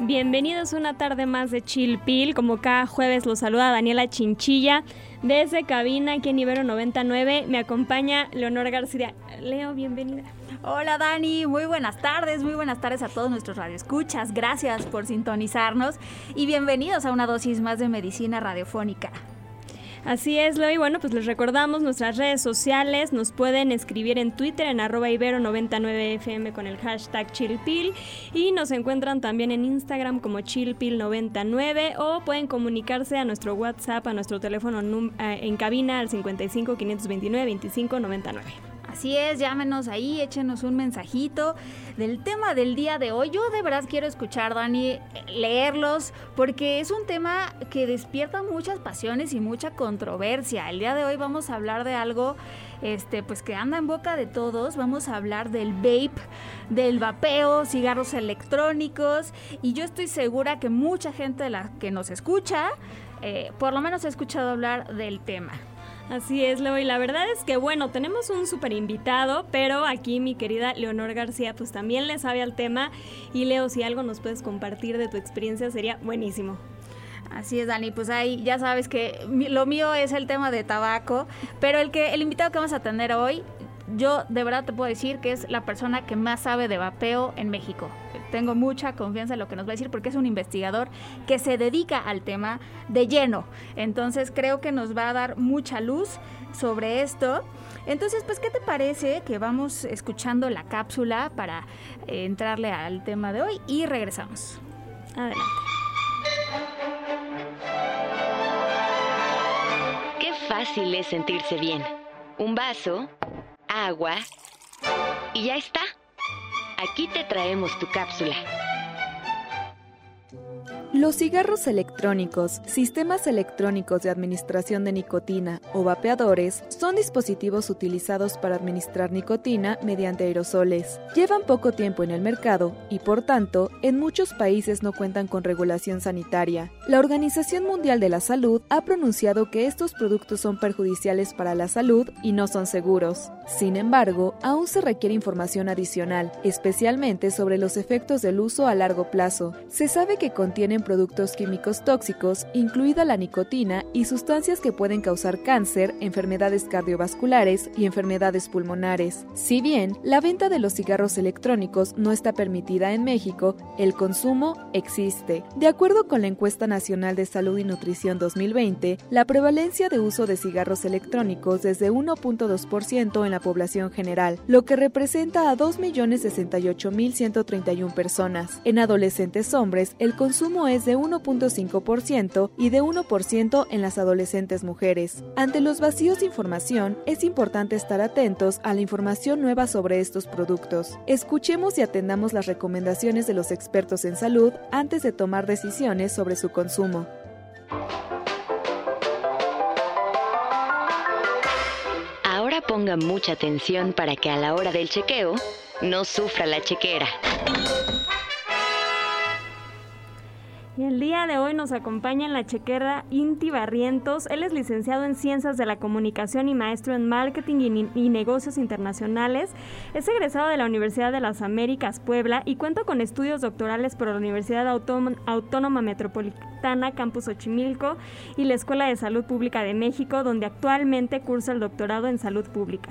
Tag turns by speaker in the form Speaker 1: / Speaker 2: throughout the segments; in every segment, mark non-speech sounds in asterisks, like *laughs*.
Speaker 1: Bienvenidos una tarde más de Chill Pill. Como cada jueves los saluda Daniela Chinchilla. Desde cabina aquí en Ibero 99 me acompaña Leonor García. Leo, bienvenida.
Speaker 2: Hola Dani, muy buenas tardes, muy buenas tardes a todos nuestros radioescuchas. Gracias por sintonizarnos y bienvenidos a una dosis más de medicina radiofónica.
Speaker 1: Así es, Leo. Y bueno, pues les recordamos nuestras redes sociales. Nos pueden escribir en Twitter en arroba ibero99fm con el hashtag chillpill. Y nos encuentran también en Instagram como chillpill99 o pueden comunicarse a nuestro WhatsApp, a nuestro teléfono eh, en cabina al 55 529 25 99.
Speaker 2: Así es, llámenos ahí, échenos un mensajito del tema del día de hoy. Yo de verdad quiero escuchar, Dani, leerlos, porque es un tema que despierta muchas pasiones y mucha controversia. El día de hoy vamos a hablar de algo este, pues que anda en boca de todos. Vamos a hablar del vape, del vapeo, cigarros electrónicos. Y yo estoy segura que mucha gente de la que nos escucha, eh, por lo menos ha escuchado hablar del tema.
Speaker 1: Así es, Leo, y la verdad es que bueno, tenemos un súper invitado, pero aquí mi querida Leonor García pues también le sabe al tema y Leo, si algo nos puedes compartir de tu experiencia sería buenísimo.
Speaker 2: Así es, Dani, pues ahí ya sabes que lo mío es el tema de tabaco, pero el que el invitado que vamos a tener hoy yo de verdad te puedo decir que es la persona que más sabe de vapeo en México. Tengo mucha confianza en lo que nos va a decir porque es un investigador que se dedica al tema de lleno. Entonces creo que nos va a dar mucha luz sobre esto. Entonces, pues, ¿qué te parece que vamos escuchando la cápsula para eh, entrarle al tema de hoy y regresamos? Adelante.
Speaker 3: Qué fácil es sentirse bien. Un vaso agua y ya está. Aquí te traemos tu cápsula.
Speaker 4: Los cigarros electrónicos, sistemas electrónicos de administración de nicotina o vapeadores son dispositivos utilizados para administrar nicotina mediante aerosoles. Llevan poco tiempo en el mercado y por tanto en muchos países no cuentan con regulación sanitaria. La Organización Mundial de la Salud ha pronunciado que estos productos son perjudiciales para la salud y no son seguros. Sin embargo, aún se requiere información adicional, especialmente sobre los efectos del uso a largo plazo. Se sabe que contienen productos químicos tóxicos, incluida la nicotina y sustancias que pueden causar cáncer, enfermedades cardiovasculares y enfermedades pulmonares. Si bien la venta de los cigarros electrónicos no está permitida en México, el consumo existe. De acuerdo con la encuesta nacional de salud y nutrición 2020, la prevalencia de uso de cigarros electrónicos es de 1.2% en la población general, lo que representa a 2.068.131 personas. En adolescentes hombres, el consumo es de 1.5% y de 1% en las adolescentes mujeres. Ante los vacíos de información, es importante estar atentos a la información nueva sobre estos productos. Escuchemos y atendamos las recomendaciones de los expertos en salud antes de tomar decisiones sobre su consumo.
Speaker 3: Ahora ponga mucha atención para que a la hora del chequeo no sufra la chequera.
Speaker 1: Y el día de hoy nos acompaña en la chequera Inti Barrientos. Él es licenciado en Ciencias de la Comunicación y maestro en Marketing y, Negocios Internacionales. Es egresado de la Universidad de las Américas Puebla y cuenta con estudios doctorales por la Universidad Autónoma Metropolitana Campus Ochimilco y la Escuela de Salud Pública de México, donde actualmente cursa el doctorado en Salud Pública.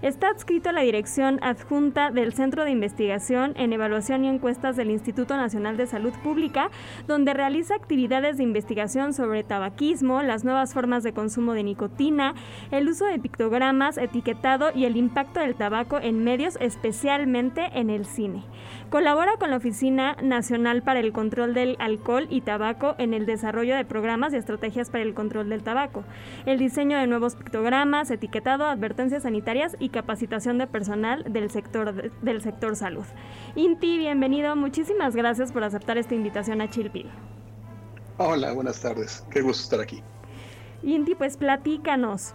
Speaker 1: Está adscrito a la dirección adjunta del Centro de Investigación en Evaluación y Encuestas del Instituto Nacional de Salud Pública, donde realiza actividades de investigación sobre tabaquismo, las nuevas formas de consumo de nicotina, el uso de pictogramas, etiquetado y el impacto del tabaco en medios, especialmente en el cine. Colabora con la Oficina Nacional para el Control del Alcohol y Tabaco en el desarrollo de programas y estrategias para el control del tabaco, el diseño de nuevos pictogramas, etiquetado, advertencias sanitarias y capacitación de personal del sector, del sector salud. Inti, bienvenido. Muchísimas gracias por aceptar esta invitación a Chilpil.
Speaker 5: Hola, buenas tardes. Qué gusto estar aquí.
Speaker 1: Inti, pues platícanos.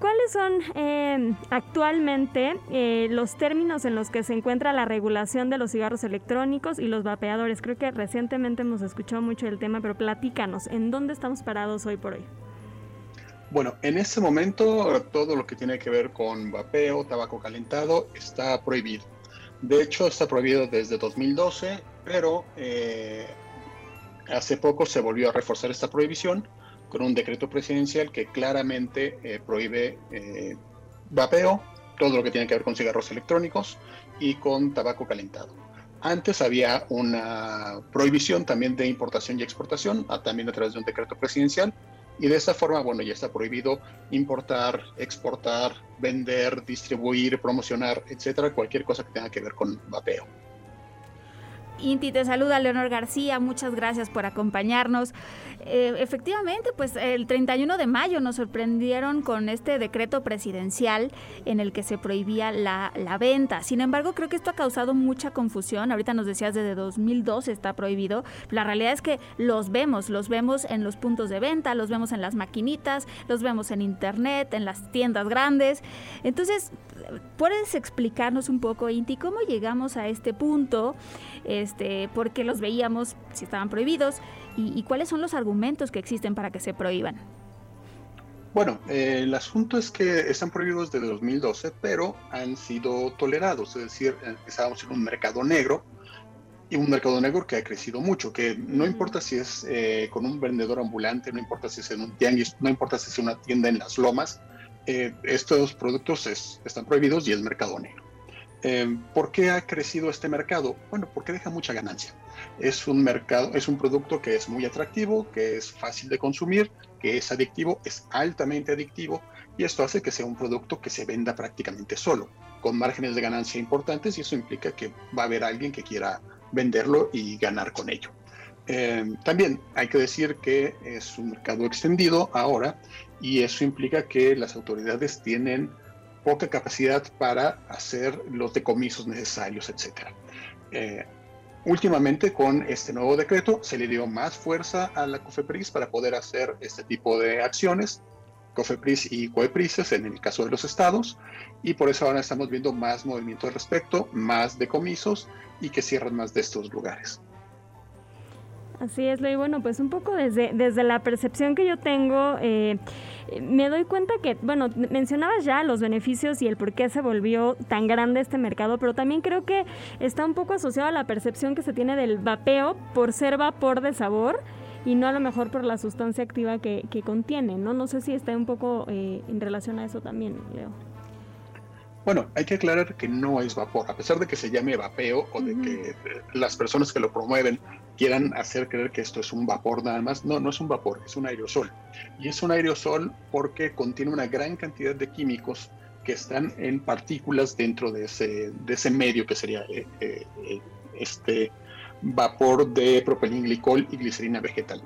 Speaker 1: ¿Cuáles son eh, actualmente eh, los términos en los que se encuentra la regulación de los cigarros electrónicos y los vapeadores? Creo que recientemente hemos escuchado mucho el tema, pero platícanos, ¿en dónde estamos parados hoy por hoy?
Speaker 5: Bueno, en este momento todo lo que tiene que ver con vapeo, tabaco calentado, está prohibido. De hecho, está prohibido desde 2012, pero eh, hace poco se volvió a reforzar esta prohibición con un decreto presidencial que claramente eh, prohíbe eh, vapeo, todo lo que tiene que ver con cigarros electrónicos y con tabaco calentado. Antes había una prohibición también de importación y exportación, también a través de un decreto presidencial, y de esta forma, bueno, ya está prohibido importar, exportar, vender, distribuir, promocionar, etcétera, cualquier cosa que tenga que ver con vapeo.
Speaker 2: Inti, te saluda Leonor García, muchas gracias por acompañarnos. Eh, efectivamente, pues el 31 de mayo nos sorprendieron con este decreto presidencial en el que se prohibía la, la, venta. Sin embargo, creo que esto ha causado mucha confusión. Ahorita nos decías desde 2002 está prohibido. La realidad es que los vemos, los vemos en los puntos de venta, los vemos en las maquinitas, los vemos en internet, en las tiendas grandes. Entonces, ¿puedes explicarnos un poco, Inti, cómo llegamos a este punto? Este, ¿Por qué los veíamos si estaban prohibidos? ¿Y, cuáles son los argumentos que existen para que se prohíban?
Speaker 5: Bueno, eh, el asunto es que están prohibidos desde 2012, pero han sido tolerados, es decir, eh, estábamos en un mercado negro y un mercado negro que ha crecido mucho, que no importa si es eh, con un vendedor ambulante, no importa si es en un tianguis, no importa si es una tienda en las lomas, estos productos están prohibidos y es mercado negro. ¿Por qué ha crecido este mercado? Bueno, porque deja mucha ganancia es un mercado, es un producto que es muy atractivo, que es fácil de consumir, que es adictivo, es altamente adictivo y esto hace que sea un producto que se venda prácticamente solo, con márgenes de ganancia importantes y eso implica que va a haber alguien que quiera venderlo y ganar con ello. Em, también hay que decir que es un mercado extendido ahora y eso implica que las autoridades tienen poca capacidad para hacer los decomisos necesarios, etc. Últimamente con este nuevo decreto se le dio más fuerza a la COFEPRIS para poder hacer este tipo de acciones, COFEPRIS y COEPRISES en el caso de los estados, y por eso ahora estamos viendo más movimiento al respecto, más decomisos y que cierran más de estos lugares.
Speaker 1: Así es, y bueno, pues un poco desde, desde la percepción que yo tengo, eh, me doy cuenta que, bueno, mencionabas ya los beneficios y el por qué se volvió tan grande este mercado, pero también creo que está un poco asociado a la percepción que se tiene del vapeo por ser vapor de sabor y no a lo mejor por la sustancia activa que, que contiene, ¿no? No sé si está un poco eh, en relación a eso también, Leo.
Speaker 5: Bueno, hay que aclarar que no es vapor, a pesar de que se llame vapeo o de que las personas que lo promueven quieran hacer creer que esto es un vapor nada más. No, no es un vapor, es un aerosol. Y es un aerosol porque contiene una gran cantidad de químicos que están en partículas dentro de ese, de ese medio que sería eh, eh, este vapor de propilenglicol y glicerina vegetal.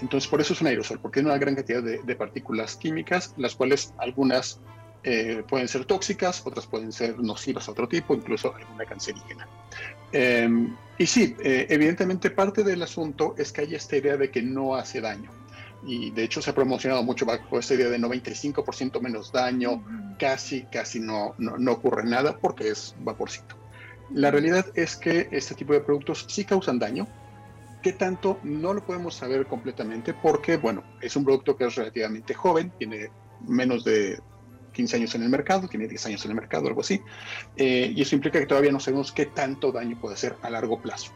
Speaker 5: Entonces, por eso es un aerosol, porque tiene una gran cantidad de partículas químicas, las cuales algunas eh, pueden ser tóxicas, otras pueden ser nocivas a otro tipo, incluso alguna cancerígena. Em, y sí, eh, evidentemente parte del asunto es que hay esta idea de que no hace daño. Y de hecho se ha promocionado mucho bajo esta idea de 95% menos daño, casi, casi no, no, no ocurre nada porque es vaporcito. La realidad es que este tipo de productos sí causan daño, ¿Qué tanto? No lo podemos saber completamente porque, bueno, es un producto que es relativamente joven, tiene menos de 15 años en el mercado, tiene 10 años en el mercado, algo así, eh, y eso implica que todavía no sabemos qué tanto daño puede hacer a largo plazo.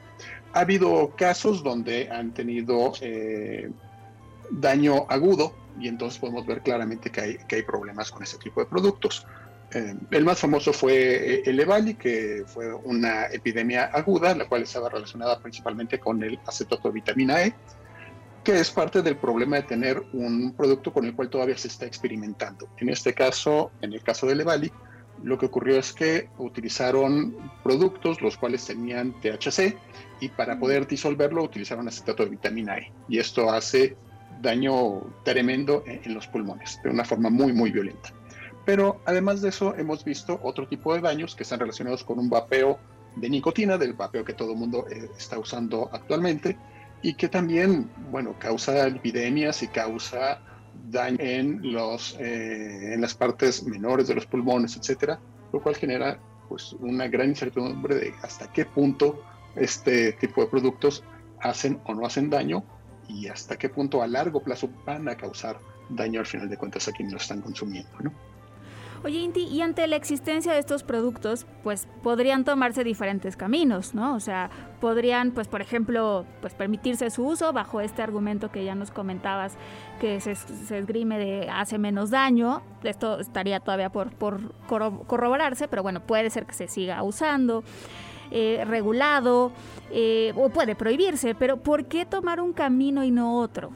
Speaker 5: Ha habido casos donde han tenido eh, daño agudo y entonces podemos ver claramente que hay, que hay problemas con ese tipo de productos. Eh, el más famoso fue el EVALI, que fue una epidemia aguda, la cual estaba relacionada principalmente con el acetato de vitamina E, que es parte del problema de tener un producto con el cual todavía se está experimentando. En este caso, en el caso de Levali, lo que ocurrió es que utilizaron productos los cuales tenían THC y para poder disolverlo utilizaron acetato de vitamina E. Y esto hace daño tremendo en los pulmones, de una forma muy, muy violenta. Pero además de eso, hemos visto otro tipo de daños que están relacionados con un vapeo de nicotina, del vapeo que todo el mundo eh, está usando actualmente, y que también, bueno, causa epidemias y causa daño en, los, eh, en las partes menores de los pulmones, etcétera, lo cual genera pues, una gran incertidumbre de hasta qué punto este tipo de productos hacen o no hacen daño y hasta qué punto a largo plazo van a causar daño al final de cuentas a quienes lo están consumiendo. ¿no?
Speaker 2: Oye, Inti, y ante la existencia de estos productos, pues podrían tomarse diferentes caminos, ¿no? O sea, podrían, pues por ejemplo, pues permitirse su uso bajo este argumento que ya nos comentabas, que se, esgrime de hace menos daño. Esto estaría todavía por, por corroborarse, pero bueno, puede ser que se siga usando. Eh, regulado eh, o puede prohibirse, pero ¿por qué tomar un camino y no otro?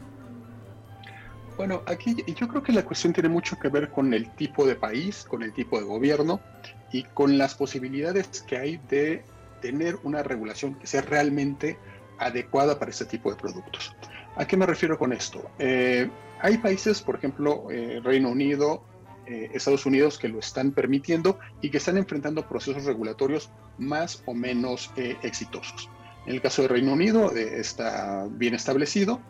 Speaker 5: Bueno, aquí yo creo que la cuestión tiene mucho que ver con el tipo de país, con el tipo de gobierno y con las posibilidades que hay de tener una regulación que sea realmente adecuada para este tipo de productos. ¿A qué me refiero con esto? Eh, hay países, por ejemplo, eh, Reino Unido, eh, Estados Unidos, que lo están permitiendo y que están enfrentando procesos regulatorios más o menos exitosos. En el caso de Reino Unido está bien establecido,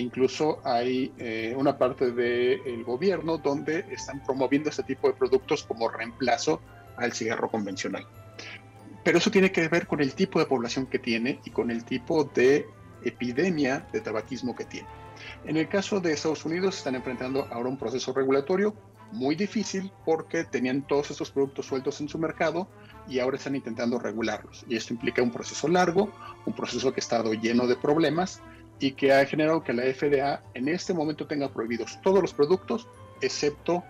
Speaker 5: incluso hay eh, una parte del gobierno donde están promoviendo este tipo de productos como reemplazo al cigarro convencional. Pero eso tiene que ver con el tipo de población que tiene y con el tipo de epidemia de tabaquismo que tiene. En el caso de Estados Unidos están enfrentando ahora un proceso regulatorio muy difícil porque tenían todos estos productos sueltos en su mercado y ahora están intentando regularlos. Y esto implica un proceso largo, un proceso que ha estado lleno de problemas y que ha generado que la FDA en este momento tenga prohibidos todos los productos, excepto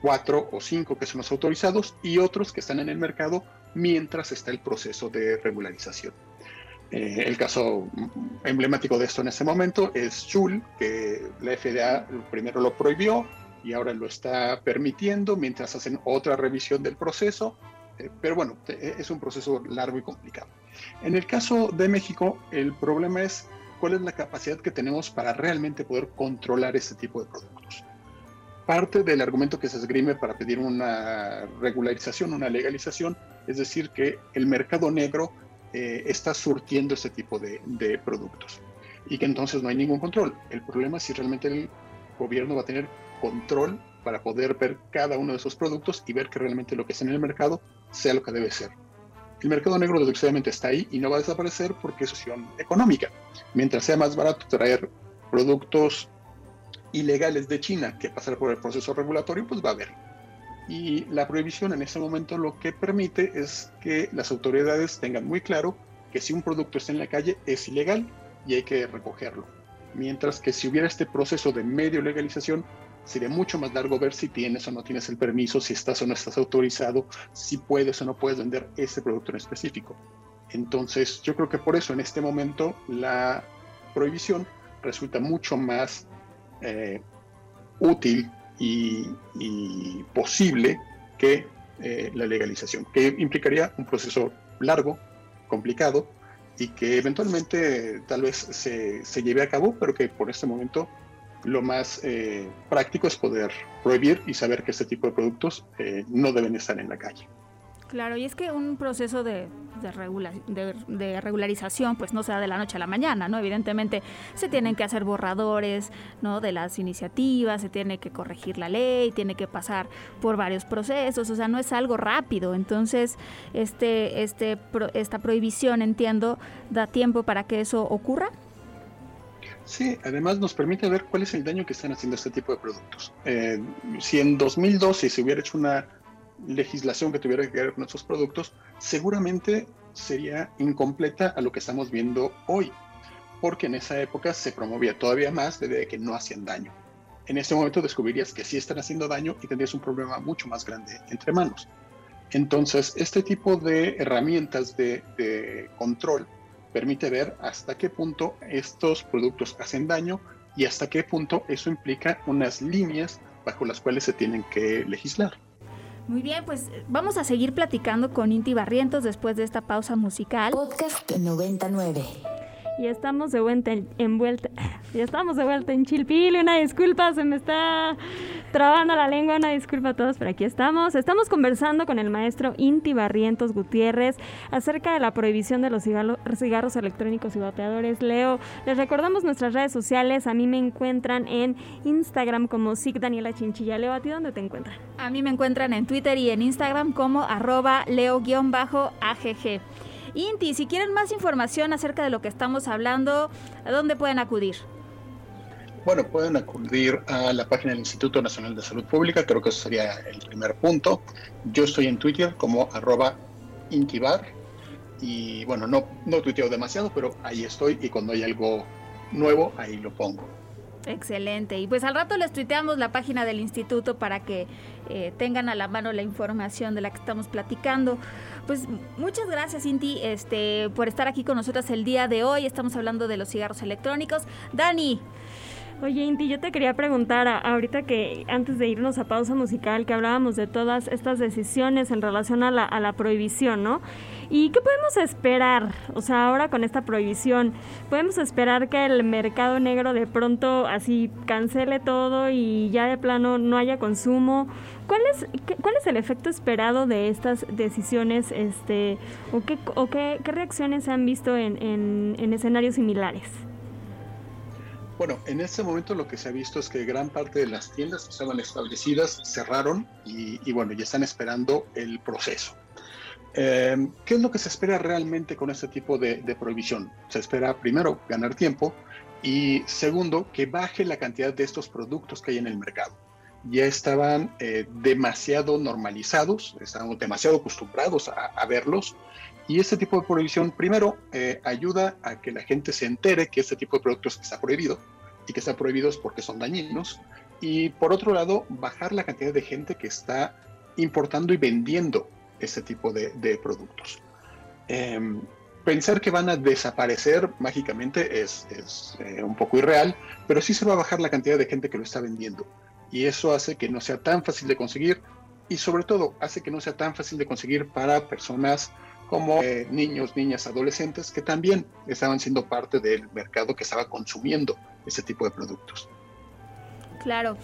Speaker 5: cuatro o cinco que son los autorizados y otros que están en el mercado mientras está el proceso de regularización. Eh, el caso emblemático de esto en este momento es Chul, que la FDA primero lo prohibió y ahora lo está permitiendo mientras hacen otra revisión del proceso. Eh, pero bueno, es un proceso largo y complicado. En el caso de México, el problema es cuál es la capacidad que tenemos para realmente poder controlar este tipo de productos. Parte del argumento que se esgrime para pedir una regularización, una legalización, es decir, que el mercado negro eh, está surtiendo este tipo de, de productos y que entonces no hay ningún control. El problema es si realmente el gobierno va a tener control para poder ver cada uno de esos productos y ver que realmente lo que está en el mercado sea lo que debe ser el mercado negro desgraciadamente está ahí y no va a desaparecer porque es opción económica. Mientras sea más barato traer productos ilegales de China que pasar por el proceso regulatorio, pues va a haber. Y la prohibición en ese momento lo que permite es que las autoridades tengan muy claro que si un producto está en la calle es ilegal y hay que recogerlo. Mientras que si hubiera este proceso de medio legalización, sería mucho más largo ver si tienes o no tienes el permiso, si estás o no estás autorizado, si puedes o no puedes vender ese producto en específico. Entonces, yo creo que por eso en este momento la prohibición resulta mucho más eh, útil y, posible que eh, la legalización, que implicaría un proceso largo, complicado y que eventualmente tal vez se, se lleve a cabo, pero que por este momento lo más eh, práctico es poder prohibir y saber que este tipo de productos eh, no deben estar en la calle.
Speaker 2: Claro, y es que un proceso de, de, regularización pues no se da de la noche a la mañana, ¿no? Evidentemente se tienen que hacer borradores, ¿no? De las iniciativas, se tiene que corregir la ley, tiene que pasar por varios procesos, o sea, no es algo rápido. Entonces, este, este, esta prohibición, entiendo, da tiempo para que eso ocurra.
Speaker 5: Sí, además nos permite ver cuál es el daño que están haciendo este tipo de productos. Eh, si en 2012 se hubiera hecho una legislación que tuviera que ver con estos productos, seguramente sería incompleta a lo que estamos viendo hoy, porque en esa época se promovía todavía más de que no hacían daño. En este momento descubrirías que sí están haciendo daño y tendrías un problema mucho más grande entre manos. Entonces, este tipo de herramientas de, de control permite ver hasta qué punto estos productos hacen daño y hasta qué punto eso implica unas líneas bajo las cuales se tienen que legislar.
Speaker 2: Muy bien, pues vamos a seguir platicando con Inti Barrientos después de esta pausa musical.
Speaker 6: Podcast 99.
Speaker 1: Y estamos de vuelta en, vuelta, *laughs* ya estamos de vuelta en Chilpil, una disculpa, se me está trabando la lengua, una disculpa a todos, pero aquí estamos. Estamos conversando con el maestro Inti Barrientos Gutiérrez acerca de la prohibición de los cigarros electrónicos y vapeadores. Leo, les recordamos nuestras redes sociales. A mí me encuentran en Instagram como SIC Daniela Chinchilla. Leo, ¿a ti dónde te encuentran?
Speaker 2: A mí me encuentran en Twitter y en Instagram como arroba leo-agg. Inti, si quieren más información acerca de lo que estamos hablando, ¿a dónde pueden acudir?
Speaker 5: Bueno, pueden acudir a la página del Instituto Nacional de Salud Pública, creo que eso sería el primer punto. Yo estoy en Twitter como arroba intibar y bueno, no, no tuiteo demasiado, pero ahí estoy y cuando hay algo nuevo, ahí lo pongo.
Speaker 2: Excelente. Y pues al rato les tuiteamos la página del instituto para que eh, tengan a la mano la información de la que estamos platicando. Pues muchas gracias, Inti, este, por estar aquí con nosotras el día de hoy. Estamos hablando de los cigarros electrónicos. Dani,
Speaker 1: Oye, Inti, yo te quería preguntar, ahorita que antes de irnos a pausa musical, que hablábamos de todas estas decisiones en relación a la, prohibición, ¿no? ¿Y qué podemos esperar? O sea, ahora con esta prohibición, ¿podemos esperar que el mercado negro de pronto así cancele todo y ya de plano no haya consumo? ¿Cuál es, cuál es el efecto esperado de estas decisiones este, o, qué, o qué, reacciones se han visto en, en escenarios similares?
Speaker 5: Bueno, en este momento lo que se ha visto es que gran parte de las tiendas que estaban establecidas cerraron y, bueno, ya están esperando el proceso. Eh, ¿Qué es lo que se espera realmente con este tipo de, prohibición? Se espera primero ganar tiempo y segundo que baje la cantidad de estos productos que hay en el mercado. Ya estaban eh, demasiado normalizados, estaban demasiado acostumbrados a, verlos y este tipo de prohibición, primero, eh, ayuda a que la gente se entere que este tipo de productos está prohibido y que están prohibidos porque son dañinos. Y por otro lado, bajar la cantidad de gente que está importando y vendiendo este tipo de, productos. Em, pensar que van a desaparecer mágicamente es, eh, un poco irreal, pero sí se va a bajar la cantidad de gente que lo está vendiendo. Y eso hace que no sea tan fácil de conseguir y sobre todo hace que no sea tan fácil de conseguir para personas como eh, niños, niñas, adolescentes que también estaban siendo parte del mercado que estaba consumiendo ese tipo de productos.
Speaker 2: Claro.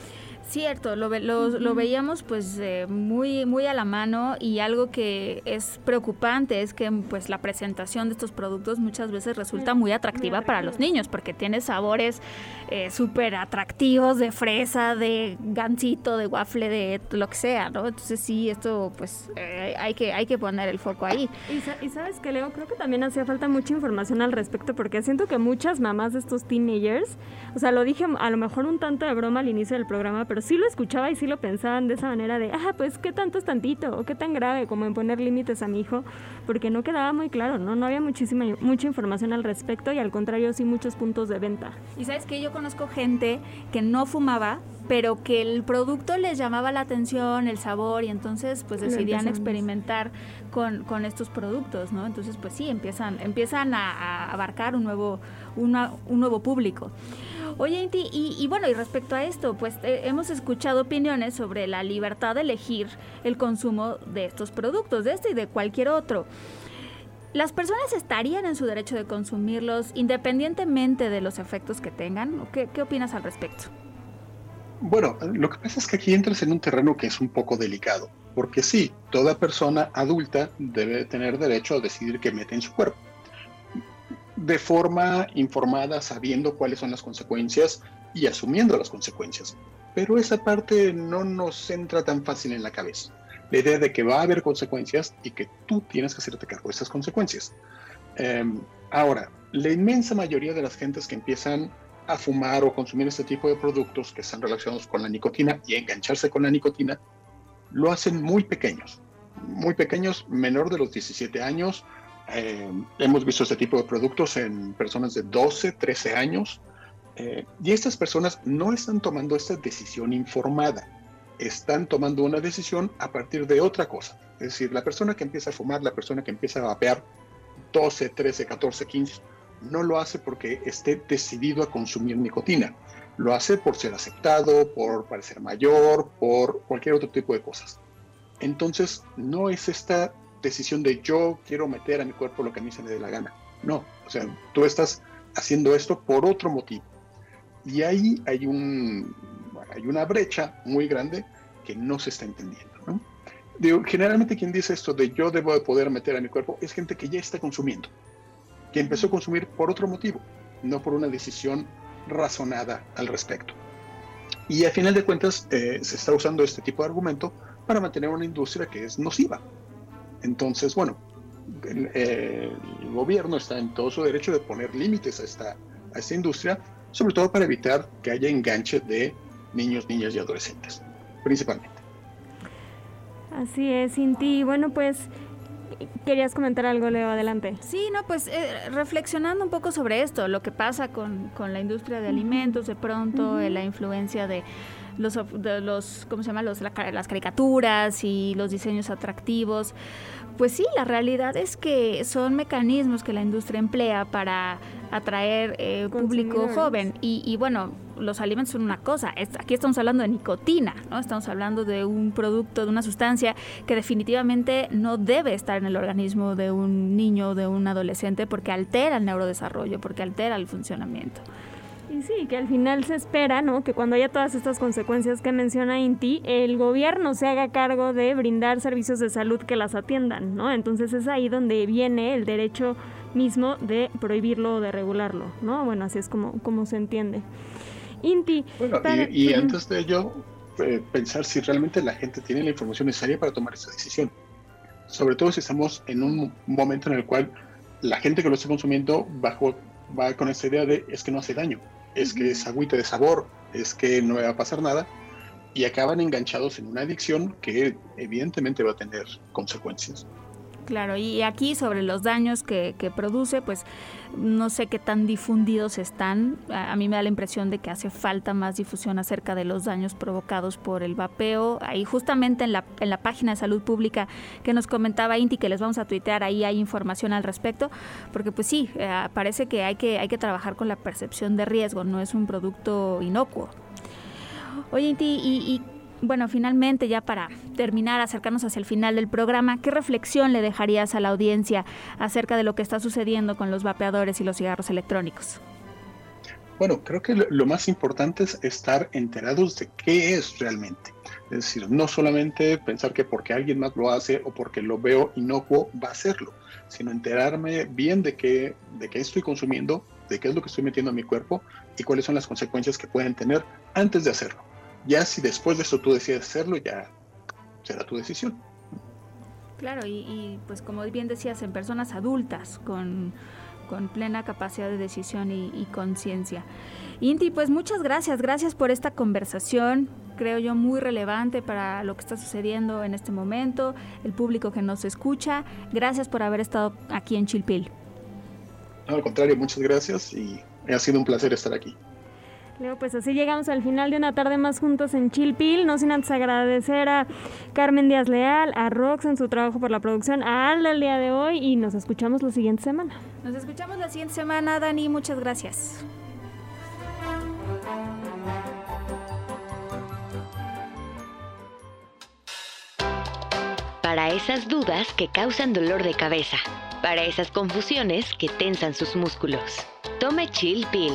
Speaker 2: Cierto, lo, lo, veíamos pues eh, muy, muy a la mano y algo que es preocupante es que pues la presentación de estos productos muchas veces resulta muy atractiva para los niños porque tiene sabores eh, súper atractivos de fresa, de gansito, de waffle, de lo que sea, ¿no? Entonces sí, esto pues eh, hay, que, hay que poner el foco ahí.
Speaker 1: Y, y sabes que Leo, creo que también hacía falta mucha información al respecto porque siento que muchas mamás de estos teenagers, o sea, lo dije a lo mejor un tanto de broma al inicio del programa, pero sí lo escuchaba y sí lo pensaban de esa manera de, ah, pues qué tanto es tantito o qué tan grave como en poner límites a mi hijo, porque no quedaba muy claro, ¿no? No había muchísima, mucha información al respecto y al contrario sí muchos puntos de venta.
Speaker 2: Y sabes que yo conozco gente que no fumaba, pero que el producto les llamaba la atención, el sabor, y entonces pues decidían experimentar con, con, estos productos, ¿no? Entonces pues sí, empiezan, empiezan a, abarcar un nuevo, un nuevo público. Oye, Inti, y, bueno, y respecto a esto, pues eh, hemos escuchado opiniones sobre la libertad de elegir el consumo de estos productos, de este y de cualquier otro. ¿Las personas estarían en su derecho de consumirlos independientemente de los efectos que tengan? ¿Qué, qué opinas al respecto?
Speaker 5: Bueno, lo que pasa es que aquí entras en un terreno que es un poco delicado, porque sí, toda persona adulta debe tener derecho a decidir qué mete en su cuerpo de forma informada, sabiendo cuáles son las consecuencias y asumiendo las consecuencias. Pero esa parte no nos entra tan fácil en la cabeza. La idea de que va a haber consecuencias y que tú tienes que hacerte cargo de esas consecuencias. Em, ahora, la inmensa mayoría de las gentes que empiezan a fumar o consumir este tipo de productos que están relacionados con la nicotina y engancharse con la nicotina, lo hacen muy pequeños, muy pequeños, menor de los 17 años, eh, hemos visto este tipo de productos en personas de 12, 13 años eh, y estas personas no están tomando esta decisión informada, están tomando una decisión a partir de otra cosa. Es decir, la persona que empieza a fumar, la persona que empieza a vapear 12, 13, 14, 15, no lo hace porque esté decidido a consumir nicotina. Lo hace por ser aceptado, por parecer mayor, por cualquier otro tipo de cosas. Entonces, no es esta decisión de yo quiero meter a mi cuerpo lo que a mí se me dé la gana. No, o sea, tú estás haciendo esto por otro motivo. Y ahí hay un, hay una brecha muy grande que no se está entendiendo. generalmente quien dice esto de yo debo de poder meter a mi cuerpo es gente que ya está consumiendo, que empezó a consumir por otro motivo, no por una decisión razonada al respecto. Y a final de cuentas eh, se está usando este tipo de argumento para mantener una industria que es nociva. Entonces, bueno, el, el, gobierno está en todo su derecho de poner límites a esta, a esta industria, sobre todo para evitar que haya enganche de niños, niñas y adolescentes, principalmente.
Speaker 1: Así es, Cinti. Bueno, pues querías comentar algo, Leo, adelante.
Speaker 2: Sí, no, pues eh, reflexionando un poco sobre esto, lo que pasa con, con la industria de alimentos, de pronto, uh -huh. la influencia de los, de los ¿cómo se llama? Los, la, las caricaturas y los diseños atractivos. Pues sí, la realidad es que son mecanismos que la industria emplea para atraer eh, público joven. Y, y, bueno, los alimentos son una cosa. Aquí estamos hablando de nicotina, ¿no? Estamos hablando de un producto, de una sustancia que definitivamente no debe estar en el organismo de un niño o de un adolescente porque altera el neurodesarrollo, porque altera el funcionamiento.
Speaker 1: Y sí, que al final se espera, ¿no? Que cuando haya todas estas consecuencias que menciona Inti, el gobierno se haga cargo de brindar servicios de salud que las atiendan, ¿no? Entonces es ahí donde viene el derecho mismo de prohibirlo o de regularlo, ¿no? Bueno, así es como, como se entiende. Inti.
Speaker 5: Bueno, para... y, y, antes de ello, eh, pensar si realmente la gente tiene la información necesaria para tomar esa decisión. Sobre todo si estamos en un momento en el cual la gente que lo está consumiendo bajo, va con esa idea de es que no hace daño es que es agüita de sabor, es que no va a pasar nada, y acaban enganchados en una adicción que evidentemente va a tener consecuencias.
Speaker 2: Claro, y aquí sobre los daños que, que, produce, pues no sé qué tan difundidos están. A, mí me da la impresión de que hace falta más difusión acerca de los daños provocados por el vapeo. Ahí justamente en la, en la página de salud pública que nos comentaba Inti, que les vamos a tuitear, ahí hay información al respecto, porque pues sí, eh, parece que hay, que hay que trabajar con la percepción de riesgo, no es un producto inocuo. Oye, Inti, y, y bueno, finalmente ya para terminar, acercarnos hacia el final del programa, ¿qué reflexión le dejarías a la audiencia acerca de lo que está sucediendo con los vapeadores y los cigarros electrónicos?
Speaker 5: Bueno, creo que lo más importante es estar enterados de qué es realmente. Es decir, no solamente pensar que porque alguien más lo hace o porque lo veo inocuo va a hacerlo, sino enterarme bien de qué, de qué estoy consumiendo, de qué es lo que estoy metiendo a mi cuerpo y cuáles son las consecuencias que pueden tener antes de hacerlo. Ya si después de eso tú decides hacerlo, ya será tu decisión.
Speaker 2: Claro, y, y pues como bien decías, en personas adultas con, con plena capacidad de decisión y, y conciencia. Inti, pues muchas gracias, gracias por esta conversación, creo yo muy relevante para lo que está sucediendo en este momento, el público que nos escucha. Gracias por haber estado aquí en Chilpil.
Speaker 5: No, al contrario, muchas gracias y ha sido un placer estar aquí.
Speaker 1: Leo, pues así llegamos al final de una tarde más juntos en Chilpil, no sin antes agradecer a Carmen Díaz Leal, a Rox en su trabajo por la producción, a Alda el día de hoy y nos escuchamos la siguiente semana.
Speaker 2: Nos escuchamos la siguiente semana, Dani, muchas gracias.
Speaker 3: Para esas dudas que causan dolor de cabeza, para esas confusiones que tensan sus músculos, tome Chill Pill